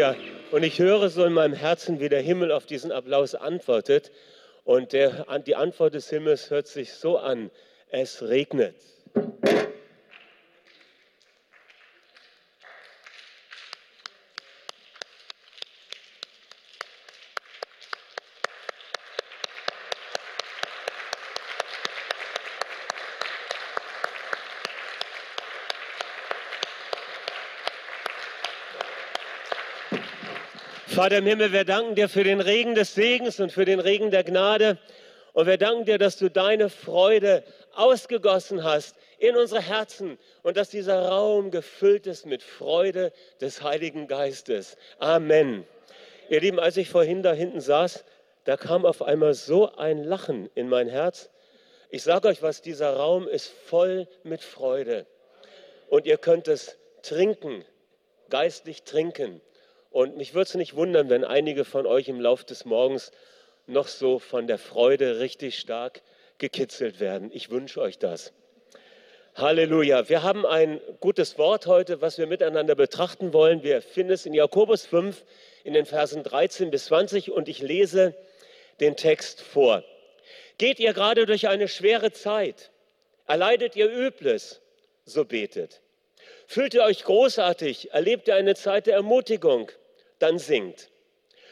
Ja, und ich höre so in meinem Herzen, wie der Himmel auf diesen Applaus antwortet. Und der, die Antwort des Himmels hört sich so an, es regnet. Vater im Himmel, wir danken dir für den Regen des Segens und für den Regen der Gnade. Und wir danken dir, dass du deine Freude ausgegossen hast in unsere Herzen und dass dieser Raum gefüllt ist mit Freude des Heiligen Geistes. Amen. Ihr Lieben, als ich vorhin da hinten saß, da kam auf einmal so ein Lachen in mein Herz. Ich sage euch was, dieser Raum ist voll mit Freude. Und ihr könnt es trinken, geistlich trinken. Und mich würde es nicht wundern, wenn einige von euch im Laufe des Morgens noch so von der Freude richtig stark gekitzelt werden. Ich wünsche euch das. Halleluja. Wir haben ein gutes Wort heute, was wir miteinander betrachten wollen. Wir finden es in Jakobus 5 in den Versen 13 bis 20 und ich lese den Text vor. Geht ihr gerade durch eine schwere Zeit? Erleidet ihr Übles? So betet. Fühlt ihr euch großartig? Erlebt ihr eine Zeit der Ermutigung? dann singt.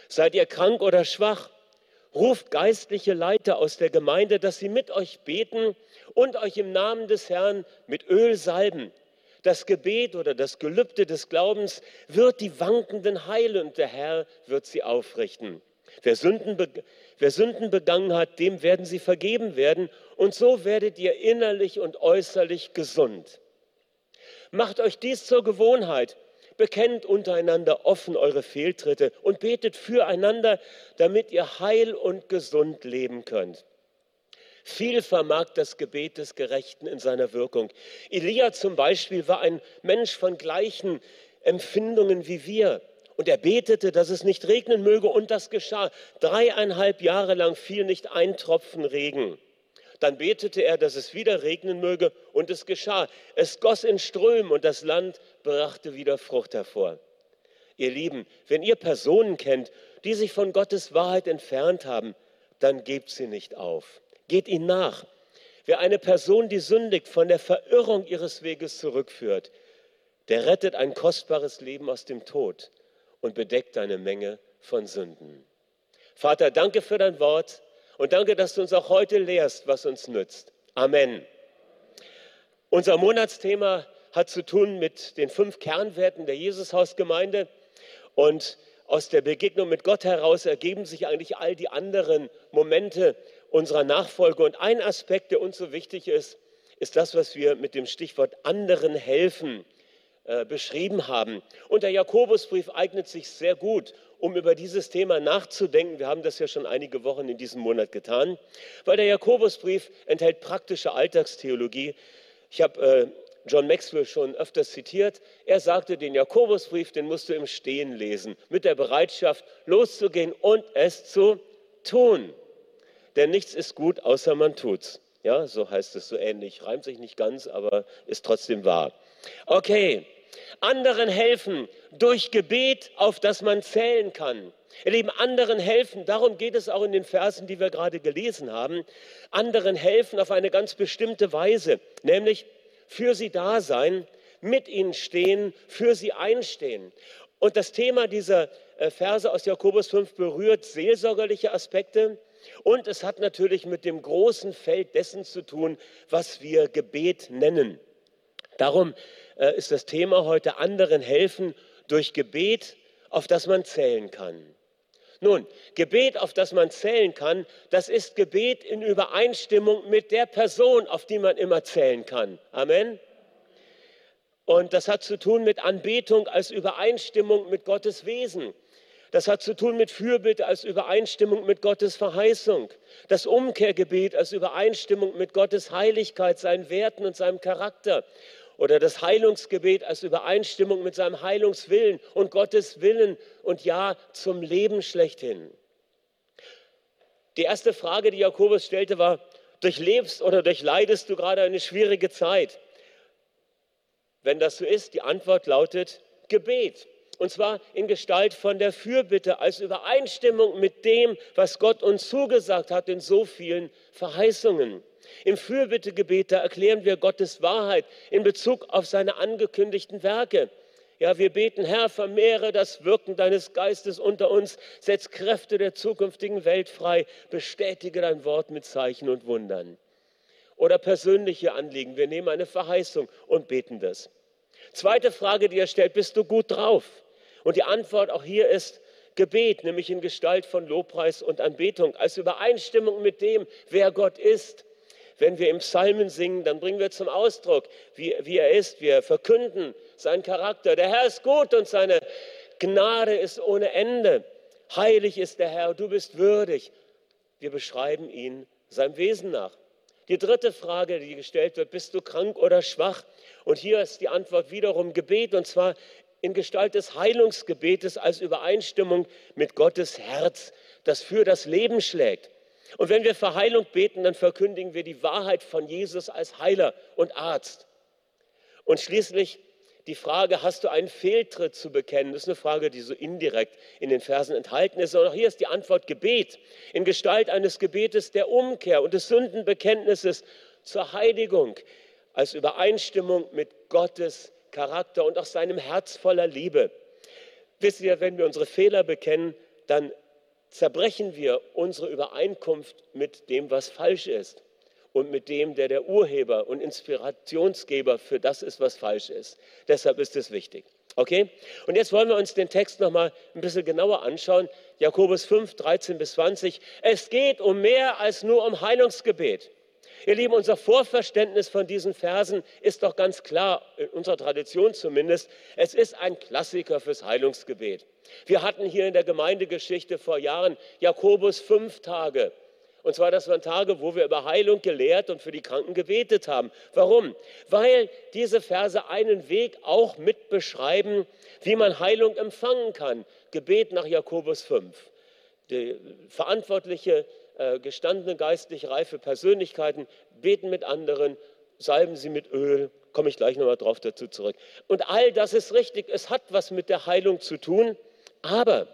Seid ihr krank oder schwach? Ruft geistliche Leiter aus der Gemeinde, dass sie mit euch beten und euch im Namen des Herrn mit Öl salben. Das Gebet oder das Gelübde des Glaubens wird die Wankenden heilen und der Herr wird sie aufrichten. Wer Sünden, wer Sünden begangen hat, dem werden sie vergeben werden und so werdet ihr innerlich und äußerlich gesund. Macht euch dies zur Gewohnheit bekennt untereinander offen eure Fehltritte und betet füreinander, damit ihr heil und gesund leben könnt. Viel vermag das Gebet des Gerechten in seiner Wirkung. Elia zum Beispiel war ein Mensch von gleichen Empfindungen wie wir. Und er betete, dass es nicht regnen möge, und das geschah. Dreieinhalb Jahre lang fiel nicht ein Tropfen Regen. Dann betete er, dass es wieder regnen möge und es geschah. Es goss in Strömen und das Land brachte wieder Frucht hervor. Ihr Lieben, wenn ihr Personen kennt, die sich von Gottes Wahrheit entfernt haben, dann gebt sie nicht auf. Geht ihnen nach. Wer eine Person, die sündigt, von der Verirrung ihres Weges zurückführt, der rettet ein kostbares Leben aus dem Tod und bedeckt eine Menge von Sünden. Vater, danke für dein Wort. Und danke, dass du uns auch heute lehrst, was uns nützt. Amen. Unser Monatsthema hat zu tun mit den fünf Kernwerten der Jesushausgemeinde. Und aus der Begegnung mit Gott heraus ergeben sich eigentlich all die anderen Momente unserer Nachfolge. Und ein Aspekt, der uns so wichtig ist, ist das, was wir mit dem Stichwort anderen helfen äh, beschrieben haben. Und der Jakobusbrief eignet sich sehr gut, um über dieses Thema nachzudenken. Wir haben das ja schon einige Wochen in diesem Monat getan, weil der Jakobusbrief enthält praktische Alltagstheologie. Ich habe äh, John Maxwell schon öfters zitiert. Er sagte, den Jakobusbrief, den musst du im Stehen lesen, mit der Bereitschaft loszugehen und es zu tun. Denn nichts ist gut, außer man tut's. Ja, so heißt es so ähnlich. Reimt sich nicht ganz, aber ist trotzdem wahr. Okay, anderen helfen durch Gebet, auf das man zählen kann. Ihr Lieben, anderen helfen, darum geht es auch in den Versen, die wir gerade gelesen haben. Anderen helfen auf eine ganz bestimmte Weise, nämlich für sie da sein, mit ihnen stehen, für sie einstehen. Und das Thema dieser äh, Verse aus Jakobus 5 berührt seelsorgerliche Aspekte und es hat natürlich mit dem großen Feld dessen zu tun, was wir Gebet nennen. Darum äh, ist das Thema heute anderen helfen durch Gebet, auf das man zählen kann. Nun, Gebet, auf das man zählen kann, das ist Gebet in Übereinstimmung mit der Person, auf die man immer zählen kann. Amen. Und das hat zu tun mit Anbetung als Übereinstimmung mit Gottes Wesen. Das hat zu tun mit Fürbitte als Übereinstimmung mit Gottes Verheißung. Das Umkehrgebet als Übereinstimmung mit Gottes Heiligkeit, seinen Werten und seinem Charakter oder das Heilungsgebet als Übereinstimmung mit seinem Heilungswillen und Gottes Willen und Ja zum Leben schlechthin. Die erste Frage, die Jakobus stellte, war, durchlebst oder durchleidest du gerade eine schwierige Zeit? Wenn das so ist, die Antwort lautet Gebet. Und zwar in Gestalt von der Fürbitte als Übereinstimmung mit dem, was Gott uns zugesagt hat in so vielen Verheißungen. Im Fürbittegebet, da erklären wir Gottes Wahrheit in Bezug auf seine angekündigten Werke. Ja, wir beten, Herr, vermehre das Wirken deines Geistes unter uns, setz Kräfte der zukünftigen Welt frei, bestätige dein Wort mit Zeichen und Wundern. Oder persönliche Anliegen. Wir nehmen eine Verheißung und beten das. Zweite Frage, die er stellt, bist du gut drauf? Und die Antwort auch hier ist Gebet, nämlich in Gestalt von Lobpreis und Anbetung, als Übereinstimmung mit dem, wer Gott ist wenn wir im Psalmen singen, dann bringen wir zum Ausdruck, wie, wie er ist. Wir verkünden seinen Charakter. Der Herr ist gut und seine Gnade ist ohne Ende. Heilig ist der Herr, du bist würdig. Wir beschreiben ihn seinem Wesen nach. Die dritte Frage, die gestellt wird, bist du krank oder schwach? Und hier ist die Antwort wiederum Gebet, und zwar in Gestalt des Heilungsgebetes als Übereinstimmung mit Gottes Herz, das für das Leben schlägt. Und wenn wir für Heilung beten, dann verkündigen wir die Wahrheit von Jesus als Heiler und Arzt. Und schließlich die Frage, hast du einen Fehltritt zu bekennen? Das ist eine Frage, die so indirekt in den Versen enthalten ist. Und auch hier ist die Antwort Gebet in Gestalt eines Gebetes der Umkehr und des Sündenbekenntnisses zur Heiligung als Übereinstimmung mit Gottes Charakter und auch seinem Herz voller Liebe. Wisst ihr, wenn wir unsere Fehler bekennen, dann zerbrechen wir unsere Übereinkunft mit dem, was falsch ist und mit dem, der der Urheber und Inspirationsgeber für das ist, was falsch ist. Deshalb ist es wichtig. Okay? Und jetzt wollen wir uns den Text noch mal ein bisschen genauer anschauen. Jakobus 5, 13 bis 20. Es geht um mehr als nur um Heilungsgebet. Ihr Lieben, unser Vorverständnis von diesen Versen ist doch ganz klar, in unserer Tradition zumindest. Es ist ein Klassiker fürs Heilungsgebet. Wir hatten hier in der Gemeindegeschichte vor Jahren Jakobus fünf Tage. Und zwar, das waren Tage, wo wir über Heilung gelehrt und für die Kranken gebetet haben. Warum? Weil diese Verse einen Weg auch mit beschreiben, wie man Heilung empfangen kann. Gebet nach Jakobus 5. Die verantwortliche, gestandene, geistlich reife Persönlichkeiten beten mit anderen, salben sie mit Öl, komme ich gleich nochmal drauf dazu zurück. Und all das ist richtig, es hat was mit der Heilung zu tun. Aber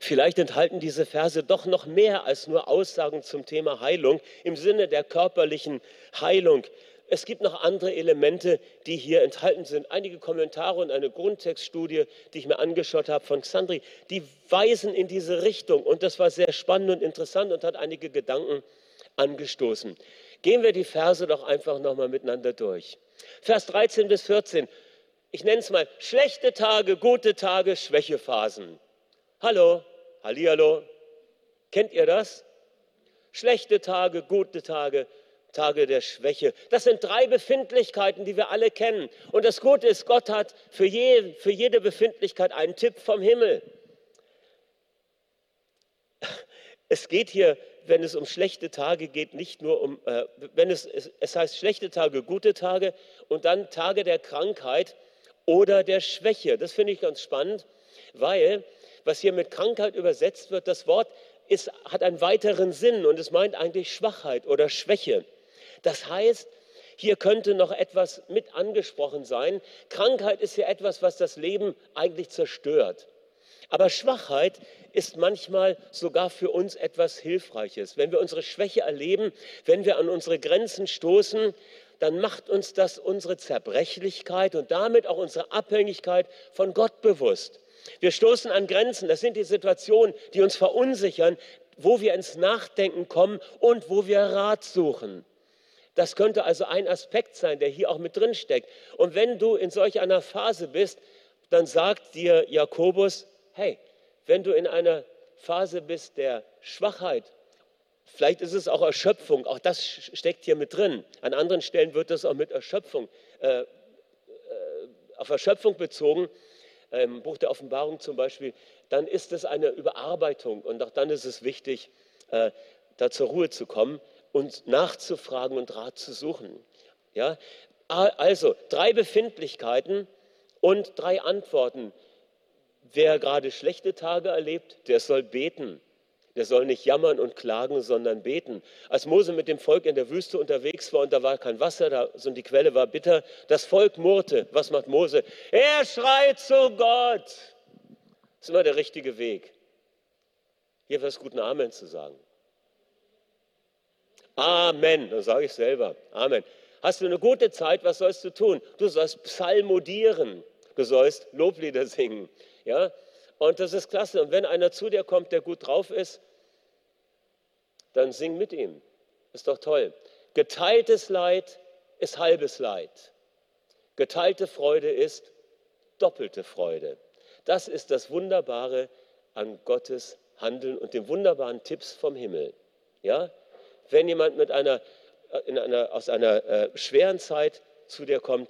vielleicht enthalten diese Verse doch noch mehr als nur Aussagen zum Thema Heilung im Sinne der körperlichen Heilung. Es gibt noch andere Elemente, die hier enthalten sind. Einige Kommentare und eine Grundtextstudie, die ich mir angeschaut habe von Xandri, die weisen in diese Richtung. Und das war sehr spannend und interessant und hat einige Gedanken angestoßen. Gehen wir die Verse doch einfach nochmal miteinander durch. Vers 13 bis 14 ich nenne es mal, schlechte Tage, gute Tage, Schwächephasen. Hallo, Hallihallo, kennt ihr das? Schlechte Tage, gute Tage, Tage der Schwäche. Das sind drei Befindlichkeiten, die wir alle kennen. Und das Gute ist, Gott hat für, je, für jede Befindlichkeit einen Tipp vom Himmel. Es geht hier, wenn es um schlechte Tage geht, nicht nur um, äh, wenn es, es heißt schlechte Tage, gute Tage und dann Tage der Krankheit oder der Schwäche. Das finde ich ganz spannend, weil was hier mit Krankheit übersetzt wird, das Wort ist, hat einen weiteren Sinn und es meint eigentlich Schwachheit oder Schwäche. Das heißt, hier könnte noch etwas mit angesprochen sein. Krankheit ist ja etwas, was das Leben eigentlich zerstört. Aber Schwachheit ist manchmal sogar für uns etwas Hilfreiches. Wenn wir unsere Schwäche erleben, wenn wir an unsere Grenzen stoßen, dann macht uns das unsere Zerbrechlichkeit und damit auch unsere Abhängigkeit von Gott bewusst. Wir stoßen an Grenzen. Das sind die Situationen, die uns verunsichern, wo wir ins Nachdenken kommen und wo wir Rat suchen. Das könnte also ein Aspekt sein, der hier auch mit drin steckt. Und wenn du in solch einer Phase bist, dann sagt dir Jakobus, hey, wenn du in einer Phase bist der Schwachheit Vielleicht ist es auch Erschöpfung, auch das steckt hier mit drin. An anderen Stellen wird das auch mit Erschöpfung, äh, äh, auf Erschöpfung bezogen, im Buch der Offenbarung zum Beispiel, dann ist es eine Überarbeitung und auch dann ist es wichtig, äh, da zur Ruhe zu kommen und nachzufragen und Rat zu suchen. Ja? Also drei Befindlichkeiten und drei Antworten. Wer gerade schlechte Tage erlebt, der soll beten. Der soll nicht jammern und klagen, sondern beten. Als Mose mit dem Volk in der Wüste unterwegs war und da war kein Wasser, da, und die Quelle war bitter, das Volk murrte. Was macht Mose? Er schreit zu Gott. Das ist immer der richtige Weg. Hier wäre es gut, ein Amen zu sagen. Amen, dann sage ich selber. Amen. Hast du eine gute Zeit, was sollst du tun? Du sollst psalmodieren. Du sollst Loblieder singen. Ja? Und das ist klasse. Und wenn einer zu dir kommt, der gut drauf ist, dann sing mit ihm. Ist doch toll. Geteiltes Leid ist halbes Leid. Geteilte Freude ist doppelte Freude. Das ist das Wunderbare an Gottes Handeln und den wunderbaren Tipps vom Himmel. Ja? Wenn jemand mit einer, äh, einer, aus einer äh, schweren Zeit zu dir kommt,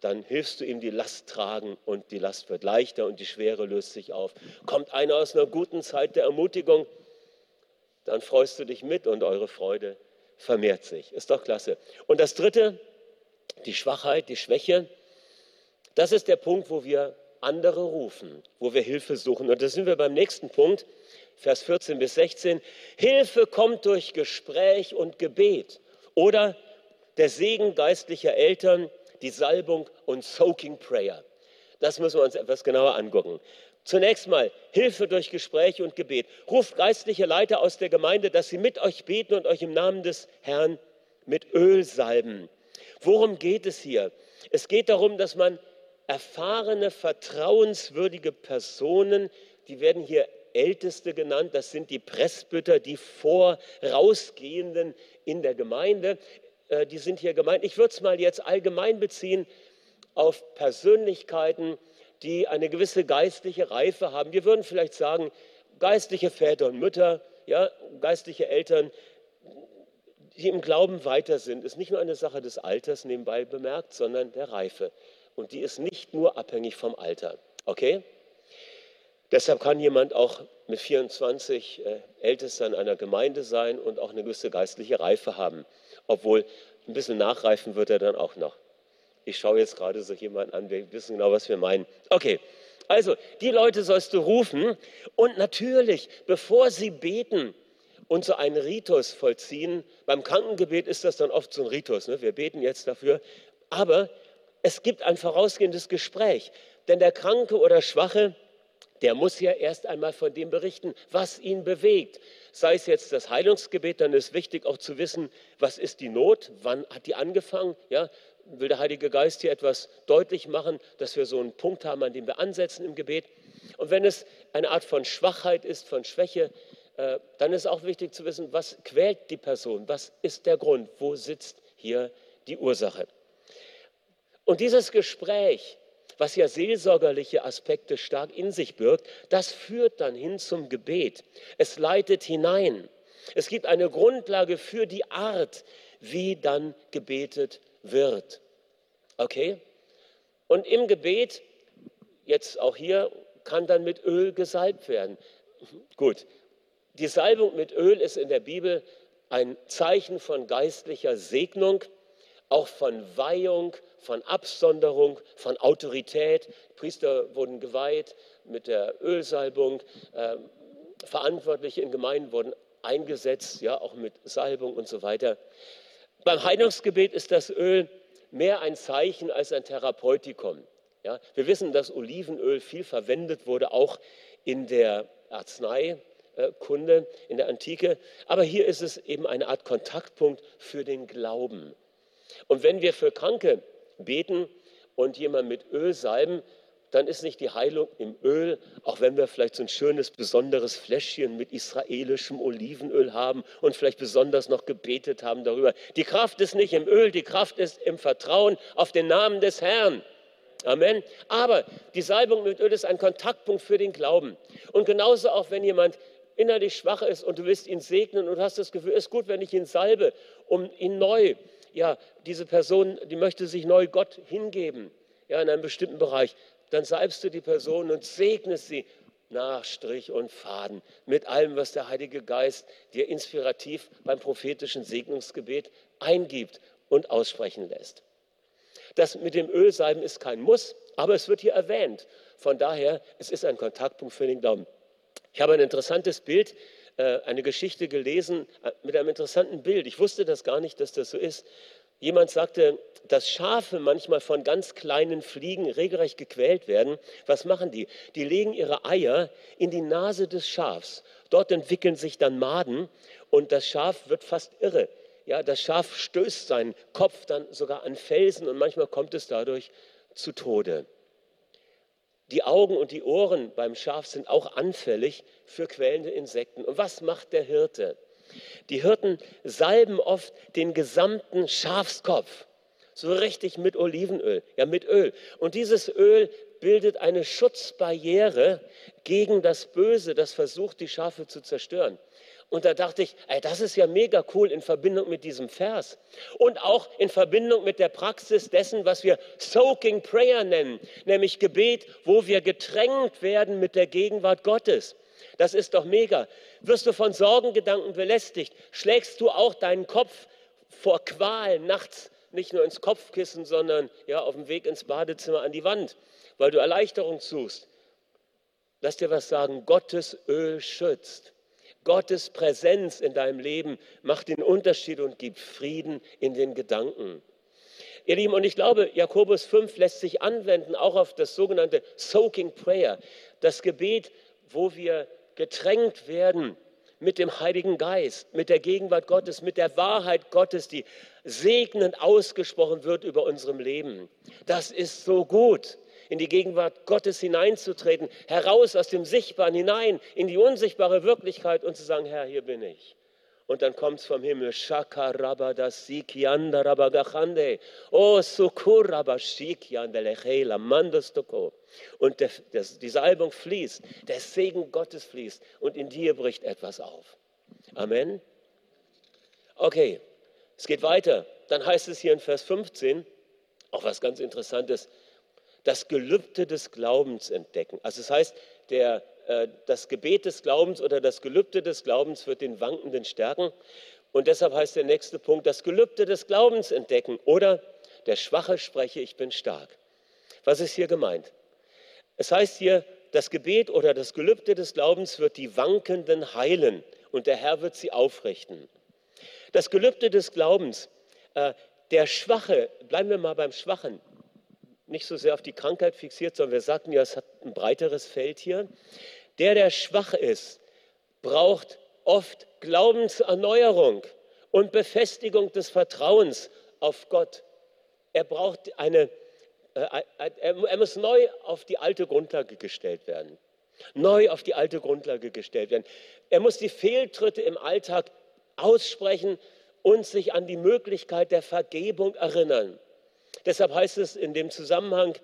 dann hilfst du ihm die Last tragen und die Last wird leichter und die Schwere löst sich auf. Kommt einer aus einer guten Zeit der Ermutigung, dann freust du dich mit und eure Freude vermehrt sich. Ist doch klasse. Und das Dritte, die Schwachheit, die Schwäche, das ist der Punkt, wo wir andere rufen, wo wir Hilfe suchen. Und da sind wir beim nächsten Punkt, Vers 14 bis 16. Hilfe kommt durch Gespräch und Gebet oder der Segen geistlicher Eltern, die Salbung und Soaking Prayer. Das müssen wir uns etwas genauer angucken. Zunächst mal Hilfe durch Gespräch und Gebet. Ruft geistliche Leiter aus der Gemeinde, dass sie mit euch beten und euch im Namen des Herrn mit Öl salben. Worum geht es hier? Es geht darum, dass man erfahrene, vertrauenswürdige Personen, die werden hier Älteste genannt, das sind die Presbyter, die vorausgehenden in der Gemeinde, äh, die sind hier gemeint. Ich würde es mal jetzt allgemein beziehen auf Persönlichkeiten, die eine gewisse geistliche Reife haben. Wir würden vielleicht sagen, geistliche Väter und Mütter, ja, geistliche Eltern, die im Glauben weiter sind, ist nicht nur eine Sache des Alters nebenbei bemerkt, sondern der Reife. Und die ist nicht nur abhängig vom Alter. Okay? Deshalb kann jemand auch mit 24 äh, Ältester in einer Gemeinde sein und auch eine gewisse geistliche Reife haben. Obwohl ein bisschen nachreifen wird er dann auch noch. Ich schaue jetzt gerade so jemanden an, wir wissen genau, was wir meinen. Okay, also die Leute sollst du rufen und natürlich, bevor sie beten und so einen Ritus vollziehen, beim Krankengebet ist das dann oft so ein Ritus, ne? wir beten jetzt dafür, aber es gibt ein vorausgehendes Gespräch, denn der Kranke oder Schwache, der muss ja erst einmal von dem berichten, was ihn bewegt. Sei es jetzt das Heilungsgebet, dann ist wichtig auch zu wissen, was ist die Not, wann hat die angefangen. Ja, will der Heilige Geist hier etwas deutlich machen, dass wir so einen Punkt haben, an dem wir ansetzen im Gebet. Und wenn es eine Art von Schwachheit ist, von Schwäche, äh, dann ist auch wichtig zu wissen, was quält die Person, was ist der Grund, wo sitzt hier die Ursache. Und dieses Gespräch, was ja seelsorgerliche Aspekte stark in sich birgt, das führt dann hin zum Gebet. Es leitet hinein. Es gibt eine Grundlage für die Art, wie dann gebetet wird. Okay? Und im Gebet, jetzt auch hier, kann dann mit Öl gesalbt werden. Gut, die Salbung mit Öl ist in der Bibel ein Zeichen von geistlicher Segnung, auch von Weihung, von Absonderung, von Autorität. Priester wurden geweiht mit der Ölsalbung. Äh, Verantwortliche in Gemeinden wurden eingesetzt, ja, auch mit Salbung und so weiter. Beim Heilungsgebet ist das Öl mehr ein Zeichen als ein Therapeutikum. Ja, wir wissen, dass Olivenöl viel verwendet wurde, auch in der Arzneikunde, in der Antike. Aber hier ist es eben eine Art Kontaktpunkt für den Glauben. Und wenn wir für Kranke beten und jemand mit Öl salben, dann ist nicht die Heilung im Öl, auch wenn wir vielleicht so ein schönes, besonderes Fläschchen mit israelischem Olivenöl haben und vielleicht besonders noch gebetet haben darüber. Die Kraft ist nicht im Öl, die Kraft ist im Vertrauen auf den Namen des Herrn. Amen. Aber die Salbung mit Öl ist ein Kontaktpunkt für den Glauben. Und genauso auch, wenn jemand innerlich schwach ist und du willst ihn segnen und hast das Gefühl, es ist gut, wenn ich ihn salbe, um ihn neu ja, diese Person, die möchte sich neu Gott hingeben, ja, in einem bestimmten Bereich, dann salbst du die Person und segnest sie nach Strich und Faden mit allem, was der Heilige Geist dir inspirativ beim prophetischen Segnungsgebet eingibt und aussprechen lässt. Das mit dem Ölsalben ist kein Muss, aber es wird hier erwähnt. Von daher, es ist ein Kontaktpunkt für den Glauben. Ich habe ein interessantes Bild eine Geschichte gelesen äh, mit einem interessanten Bild. Ich wusste das gar nicht, dass das so ist. Jemand sagte, dass Schafe manchmal von ganz kleinen Fliegen regelrecht gequält werden. Was machen die? Die legen ihre Eier in die Nase des Schafs. Dort entwickeln sich dann Maden und das Schaf wird fast irre. Ja, das Schaf stößt seinen Kopf dann sogar an Felsen und manchmal kommt es dadurch zu Tode. Die Augen und die Ohren beim Schaf sind auch anfällig für quälende Insekten. Und was macht der Hirte? Die Hirten salben oft den gesamten Schafskopf, so richtig mit Olivenöl, ja mit Öl. Und dieses Öl bildet eine Schutzbarriere gegen das Böse, das versucht, die Schafe zu zerstören. Und da dachte ich, ey, das ist ja mega cool in Verbindung mit diesem Vers und auch in Verbindung mit der Praxis dessen, was wir Soaking Prayer nennen, nämlich Gebet, wo wir getränkt werden mit der Gegenwart Gottes. Das ist doch mega. Wirst du von Sorgengedanken belästigt, schlägst du auch deinen Kopf vor Qual nachts nicht nur ins Kopfkissen, sondern ja auf dem Weg ins Badezimmer an die Wand, weil du Erleichterung suchst. Lass dir was sagen, Gottes Öl schützt. Gottes Präsenz in deinem Leben macht den Unterschied und gibt Frieden in den Gedanken. Ihr Lieben, und ich glaube, Jakobus 5 lässt sich anwenden, auch auf das sogenannte Soaking Prayer, das Gebet, wo wir getränkt werden mit dem Heiligen Geist, mit der Gegenwart Gottes, mit der Wahrheit Gottes, die segnend ausgesprochen wird über unserem Leben. Das ist so gut in die Gegenwart Gottes hineinzutreten, heraus aus dem Sichtbaren hinein in die unsichtbare Wirklichkeit und zu sagen, Herr, hier bin ich. Und dann kommt es vom Himmel, Oh, Und der, das, die Salbung fließt, der Segen Gottes fließt und in dir bricht etwas auf. Amen. Okay, es geht weiter. Dann heißt es hier in Vers 15, auch was ganz Interessantes, das Gelübde des Glaubens entdecken. Also das heißt, der, äh, das Gebet des Glaubens oder das Gelübde des Glaubens wird den Wankenden stärken. Und deshalb heißt der nächste Punkt, das Gelübde des Glaubens entdecken oder der Schwache spreche, ich bin stark. Was ist hier gemeint? Es heißt hier, das Gebet oder das Gelübde des Glaubens wird die Wankenden heilen und der Herr wird sie aufrichten. Das Gelübde des Glaubens, äh, der Schwache, bleiben wir mal beim Schwachen, nicht so sehr auf die Krankheit fixiert, sondern wir sagten ja, es hat ein breiteres Feld hier. Der, der schwach ist, braucht oft Glaubenserneuerung und Befestigung des Vertrauens auf Gott. Er braucht eine, äh, er muss neu auf die alte Grundlage gestellt werden. Neu auf die alte Grundlage gestellt werden. Er muss die Fehltritte im Alltag aussprechen und sich an die Möglichkeit der Vergebung erinnern. Deshalb heißt es in dem Zusammenhang,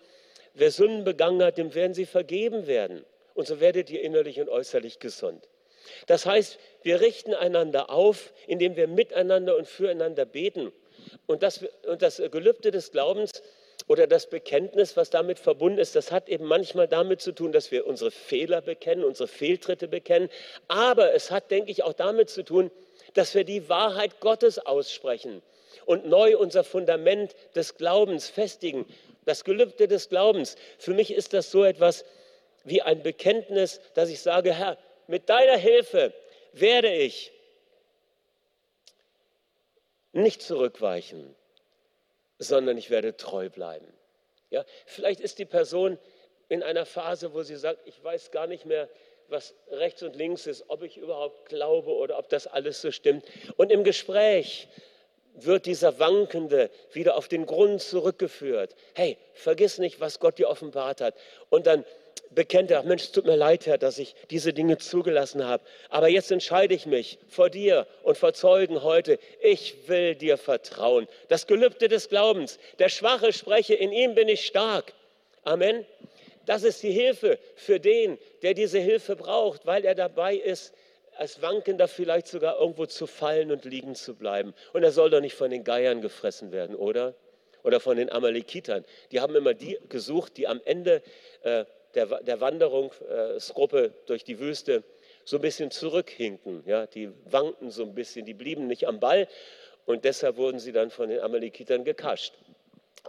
wer Sünden begangen hat, dem werden sie vergeben werden. Und so werdet ihr innerlich und äußerlich gesund. Das heißt, wir richten einander auf, indem wir miteinander und füreinander beten. Und das, und das Gelübde des Glaubens oder das Bekenntnis, was damit verbunden ist, das hat eben manchmal damit zu tun, dass wir unsere Fehler bekennen, unsere Fehltritte bekennen. Aber es hat, denke ich, auch damit zu tun, dass wir die Wahrheit Gottes aussprechen und neu unser Fundament des Glaubens festigen. Das Gelübde des Glaubens. Für mich ist das so etwas wie ein Bekenntnis, dass ich sage, Herr, mit deiner Hilfe werde ich nicht zurückweichen, sondern ich werde treu bleiben. Ja, vielleicht ist die Person in einer Phase, wo sie sagt, ich weiß gar nicht mehr, was rechts und links ist, ob ich überhaupt glaube oder ob das alles so stimmt. Und im Gespräch wird dieser Wankende wieder auf den Grund zurückgeführt. Hey, vergiss nicht, was Gott dir offenbart hat. Und dann bekennt er, Mensch, es tut mir leid, Herr, dass ich diese Dinge zugelassen habe. Aber jetzt entscheide ich mich vor dir und vor Zeugen heute, ich will dir vertrauen. Das Gelübde des Glaubens, der Schwache spreche, in ihm bin ich stark. Amen. Das ist die Hilfe für den, der diese Hilfe braucht, weil er dabei ist, als Wankender vielleicht sogar irgendwo zu fallen und liegen zu bleiben. Und er soll doch nicht von den Geiern gefressen werden, oder? Oder von den Amalekitern. Die haben immer die gesucht, die am Ende äh, der, der Wanderungsgruppe äh, durch die Wüste so ein bisschen zurückhinken. Ja? Die wankten so ein bisschen, die blieben nicht am Ball und deshalb wurden sie dann von den Amalekitern gekascht.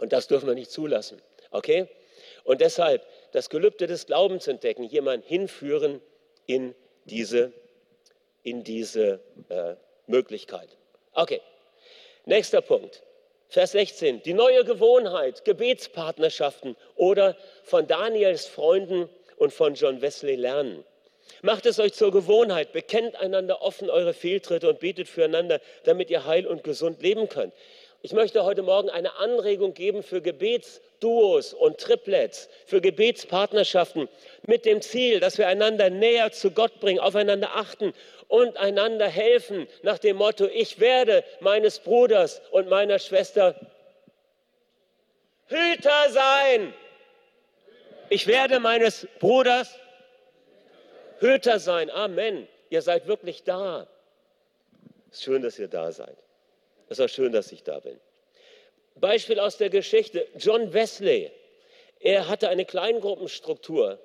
Und das dürfen wir nicht zulassen. Okay? Und deshalb das Gelübde des Glaubens entdecken, jemanden hinführen in diese in diese äh, Möglichkeit. Okay, nächster Punkt. Vers 16, die neue Gewohnheit, Gebetspartnerschaften oder von Daniels Freunden und von John Wesley lernen. Macht es euch zur Gewohnheit, bekennt einander offen eure Fehltritte und betet füreinander, damit ihr heil und gesund leben könnt. Ich möchte heute Morgen eine Anregung geben für Gebetsduos und Triplets, für Gebetspartnerschaften mit dem Ziel, dass wir einander näher zu Gott bringen, aufeinander achten und einander helfen nach dem Motto, ich werde meines Bruders und meiner Schwester Hüter sein. Ich werde meines Bruders Hüter sein. Amen. Ihr seid wirklich da. Es ist schön, dass ihr da seid. Es auch schön, dass ich da bin. Beispiel aus der Geschichte. John Wesley. Er hatte eine Kleingruppenstruktur.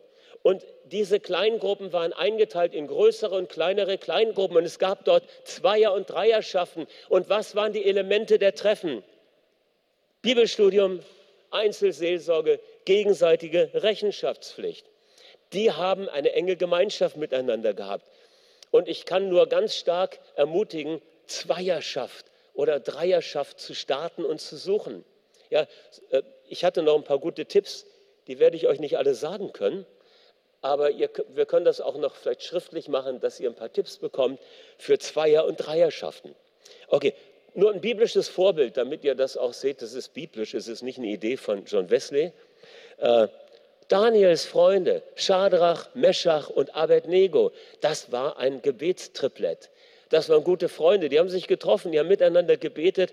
Und diese Kleingruppen waren eingeteilt in größere und kleinere Kleingruppen. Und es gab dort Zweier- und Dreierschaften. Und was waren die Elemente der Treffen? Bibelstudium, Einzelseelsorge, gegenseitige Rechenschaftspflicht. Die haben eine enge Gemeinschaft miteinander gehabt. Und ich kann nur ganz stark ermutigen, Zweierschaft oder Dreierschaft zu starten und zu suchen. Ja, äh, ich hatte noch ein paar gute Tipps, die werde ich euch nicht alle sagen können. Aber ihr, wir können das auch noch vielleicht schriftlich machen, dass ihr ein paar Tipps bekommt für Zweier- und Dreierschaften. Okay, nur ein biblisches Vorbild, damit ihr das auch seht, das ist biblisch, es ist nicht eine Idee von John Wesley. Äh, Daniels Freunde, Schadrach, Meschach und Abednego, das war ein Gebetstriplett. Das waren gute Freunde, die haben sich getroffen, die haben miteinander gebetet,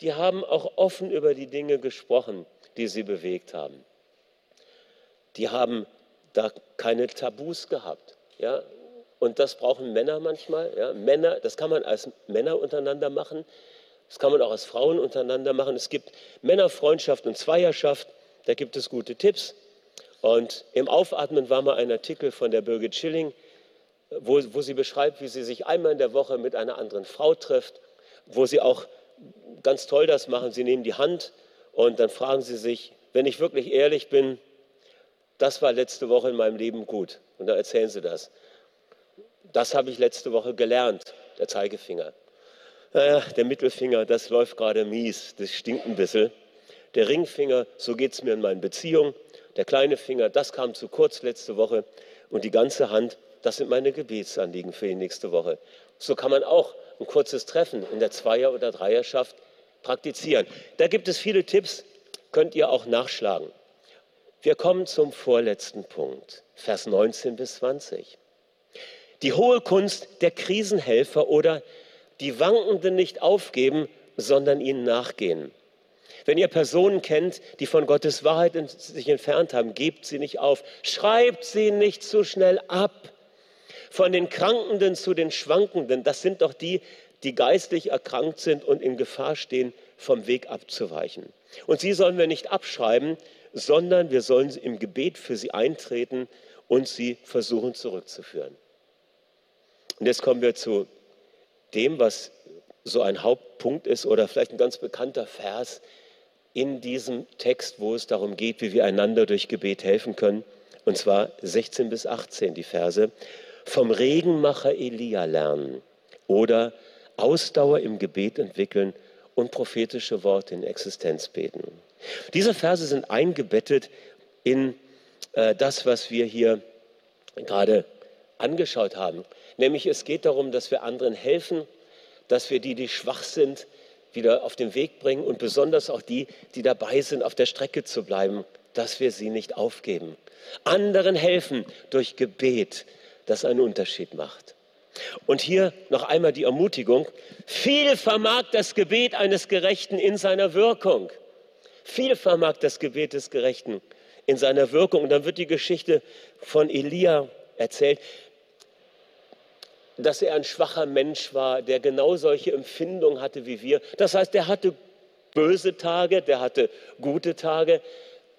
die haben auch offen über die Dinge gesprochen, die sie bewegt haben. Die haben da keine Tabus gehabt. Ja? Und das brauchen Männer manchmal. Ja? Männer, das kann man als Männer untereinander machen. Das kann man auch als Frauen untereinander machen. Es gibt Männerfreundschaft und Zweierschaft. Da gibt es gute Tipps. Und im Aufatmen war mal ein Artikel von der Birgit Schilling, wo, wo sie beschreibt, wie sie sich einmal in der Woche mit einer anderen Frau trifft, wo sie auch ganz toll das machen. Sie nehmen die Hand und dann fragen sie sich, wenn ich wirklich ehrlich bin, das war letzte Woche in meinem Leben gut. Und dann erzählen sie das. Das habe ich letzte Woche gelernt, der Zeigefinger. Naja, der Mittelfinger, das läuft gerade mies, das stinkt ein bisschen. Der Ringfinger, so geht es mir in meinen Beziehungen. Der kleine Finger, das kam zu kurz letzte Woche. Und die ganze Hand, das sind meine Gebetsanliegen für die nächste Woche. So kann man auch ein kurzes Treffen in der Zweier- oder Dreierschaft praktizieren. Da gibt es viele Tipps, könnt ihr auch nachschlagen. Wir kommen zum vorletzten Punkt, Vers 19 bis 20. Die hohe Kunst der Krisenhelfer oder die Wankenden nicht aufgeben, sondern ihnen nachgehen. Wenn ihr Personen kennt, die von Gottes Wahrheit sich entfernt haben, gebt sie nicht auf. Schreibt sie nicht zu schnell ab. Von den Krankenden zu den Schwankenden, das sind doch die, die geistlich erkrankt sind und in Gefahr stehen, vom Weg abzuweichen. Und sie sollen wir nicht abschreiben, sondern wir sollen im Gebet für sie eintreten und sie versuchen zurückzuführen. Und jetzt kommen wir zu dem, was so ein Hauptpunkt ist oder vielleicht ein ganz bekannter Vers in diesem Text, wo es darum geht, wie wir einander durch Gebet helfen können. Und zwar 16 bis 18 die Verse. Vom Regenmacher Elia lernen oder Ausdauer im Gebet entwickeln und prophetische Worte in Existenz beten. Diese Verse sind eingebettet in äh, das, was wir hier gerade angeschaut haben. Nämlich es geht darum, dass wir anderen helfen, dass wir die, die schwach sind, wieder auf den Weg bringen und besonders auch die, die dabei sind, auf der Strecke zu bleiben, dass wir sie nicht aufgeben. Anderen helfen durch Gebet, das einen Unterschied macht. Und hier noch einmal die Ermutigung, viel vermag das Gebet eines Gerechten in seiner Wirkung. Viel vermag das Gebet des Gerechten in seiner Wirkung. Und dann wird die Geschichte von Elia erzählt, dass er ein schwacher Mensch war, der genau solche Empfindungen hatte wie wir. Das heißt, er hatte böse Tage, der hatte gute Tage,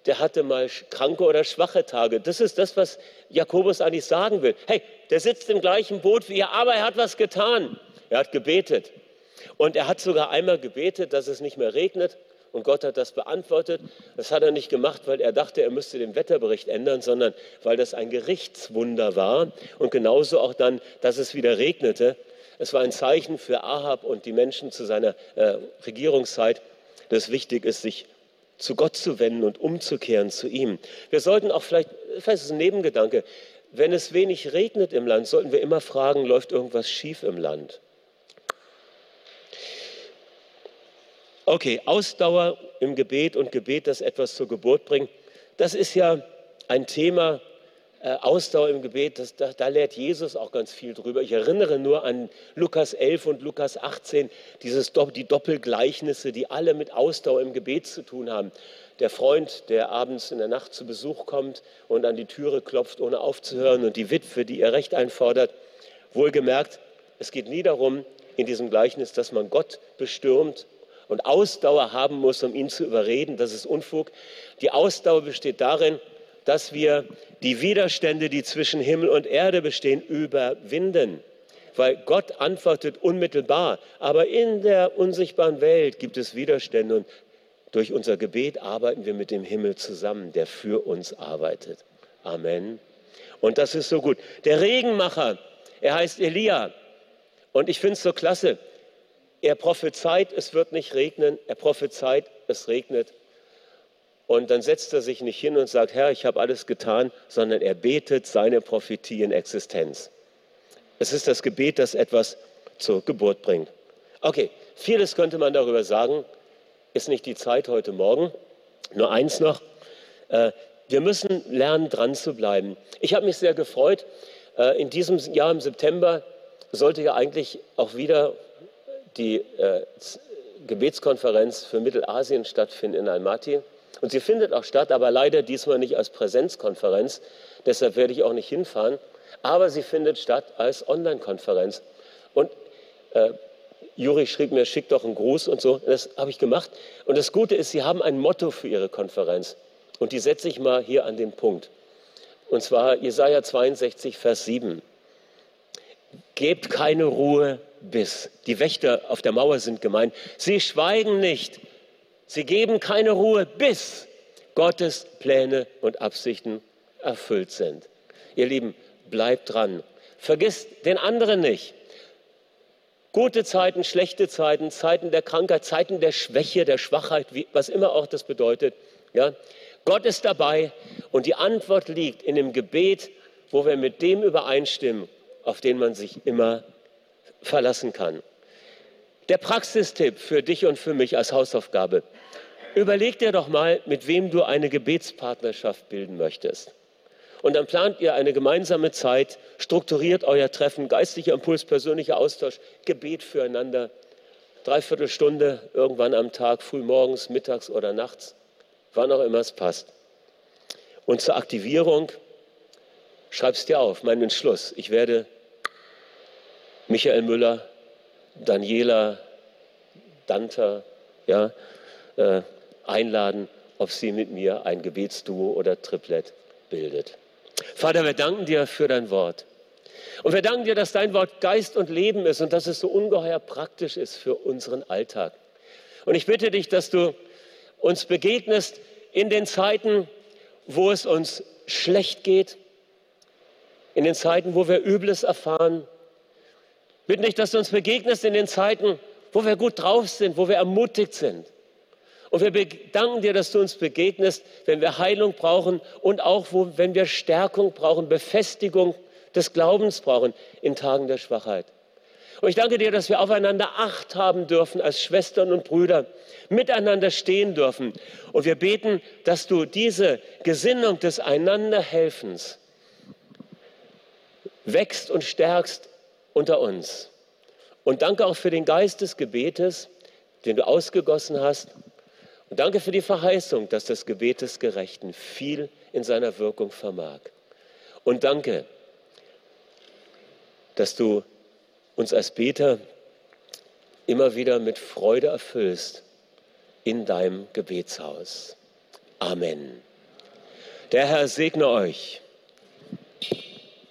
der hatte mal kranke oder schwache Tage. Das ist das, was Jakobus eigentlich sagen will. Hey, der sitzt im gleichen Boot wie ihr, aber er hat was getan. Er hat gebetet. Und er hat sogar einmal gebetet, dass es nicht mehr regnet. Und Gott hat das beantwortet. Das hat er nicht gemacht, weil er dachte, er müsste den Wetterbericht ändern, sondern weil das ein Gerichtswunder war. Und genauso auch dann, dass es wieder regnete. Es war ein Zeichen für Ahab und die Menschen zu seiner äh, Regierungszeit, dass wichtig ist, sich zu Gott zu wenden und umzukehren zu ihm. Wir sollten auch vielleicht, vielleicht ist ein Nebengedanke, wenn es wenig regnet im Land, sollten wir immer fragen, läuft irgendwas schief im Land? Okay, Ausdauer im Gebet und Gebet, das etwas zur Geburt bringt, das ist ja ein Thema, Ausdauer im Gebet, das, da, da, lehrt Jesus auch ganz viel drüber. Ich erinnere nur an Lukas 11 und Lukas 18, dieses, die Doppelgleichnisse, die alle mit Ausdauer im Gebet zu tun haben. Der Freund, der abends in der Nacht zu Besuch kommt und an die Türe klopft, ohne aufzuhören, und die Witwe, die ihr Recht einfordert. Wohlgemerkt, es geht nie darum, in diesem Gleichnis, dass man Gott bestürmt und Ausdauer haben muss, um ihn zu überreden. Das ist Unfug. Die Ausdauer besteht darin, dass wir die Widerstände, die zwischen Himmel und Erde bestehen, überwinden. Weil Gott antwortet unmittelbar. Aber in der unsichtbaren Welt gibt es Widerstände und durch unser Gebet arbeiten wir mit dem Himmel zusammen, der für uns arbeitet. Amen. Und das ist so gut. Der Regenmacher, er heißt Elia. Und ich finde es so klasse. Er prophezeit, es wird nicht regnen. Er prophezeit, es regnet. Und dann setzt er sich nicht hin und sagt, Herr, ich habe alles getan, sondern er betet seine Prophetie in Existenz. Es ist das Gebet, das etwas zur Geburt bringt. Okay, vieles könnte man darüber sagen. Ist nicht die Zeit heute Morgen. Nur eins noch. Äh, wir müssen lernen, dran zu bleiben. Ich habe mich sehr gefreut. Äh, in diesem Jahr im September sollte ja eigentlich auch wieder die äh, Gebetskonferenz für Mittelasien stattfinden in Almaty. Und sie findet auch statt, aber leider diesmal nicht als Präsenzkonferenz. Deshalb werde ich auch nicht hinfahren. Aber sie findet statt als Online-Konferenz. Und äh, Juri schrieb mir, schick doch einen Gruß und so. Das habe ich gemacht. Und das Gute ist, sie haben ein Motto für ihre Konferenz. Und die setze ich mal hier an den Punkt. Und zwar Jesaja 62, Vers 7. Gebt keine Ruhe bis. Die Wächter auf der Mauer sind gemeint. Sie schweigen nicht, Sie geben keine Ruhe, bis Gottes Pläne und Absichten erfüllt sind. Ihr Lieben, bleibt dran. Vergisst den anderen nicht. Gute Zeiten, schlechte Zeiten, Zeiten der Krankheit, Zeiten der Schwäche, der Schwachheit, was immer auch das bedeutet. Ja? Gott ist dabei und die Antwort liegt in dem Gebet, wo wir mit dem übereinstimmen, auf den man sich immer verlassen kann. Der Praxistipp für dich und für mich als Hausaufgabe. Überleg dir doch mal, mit wem du eine Gebetspartnerschaft bilden möchtest. Und dann plant ihr eine gemeinsame Zeit, strukturiert euer Treffen, geistlicher Impuls, persönlicher Austausch, Gebet füreinander. Dreiviertel Stunde irgendwann am Tag, früh morgens, mittags oder nachts, wann auch immer es passt. Und zur Aktivierung, schreib's dir auf, mein Entschluss. Ich werde Michael Müller, Daniela, Danta, ja, äh, einladen, ob sie mit mir ein Gebetsduo oder Triplett bildet. Vater, wir danken dir für dein Wort. Und wir danken dir, dass dein Wort Geist und Leben ist und dass es so ungeheuer praktisch ist für unseren Alltag. Und ich bitte dich, dass du uns begegnest in den Zeiten, wo es uns schlecht geht, in den Zeiten, wo wir Übles erfahren. Bitte dich, dass du uns begegnest in den Zeiten, wo wir gut drauf sind, wo wir ermutigt sind. Und wir danken dir, dass du uns begegnest, wenn wir Heilung brauchen und auch, wo, wenn wir Stärkung brauchen, Befestigung des Glaubens brauchen in Tagen der Schwachheit. Und ich danke dir, dass wir aufeinander Acht haben dürfen als Schwestern und Brüder, miteinander stehen dürfen. Und wir beten, dass du diese Gesinnung des Einanderhelfens wächst und stärkst unter uns. Und danke auch für den Geist des Gebetes, den du ausgegossen hast und danke für die Verheißung, dass das Gebet des Gerechten viel in seiner Wirkung vermag. Und danke, dass du uns als Beter immer wieder mit Freude erfüllst in deinem Gebetshaus. Amen. Der Herr segne euch.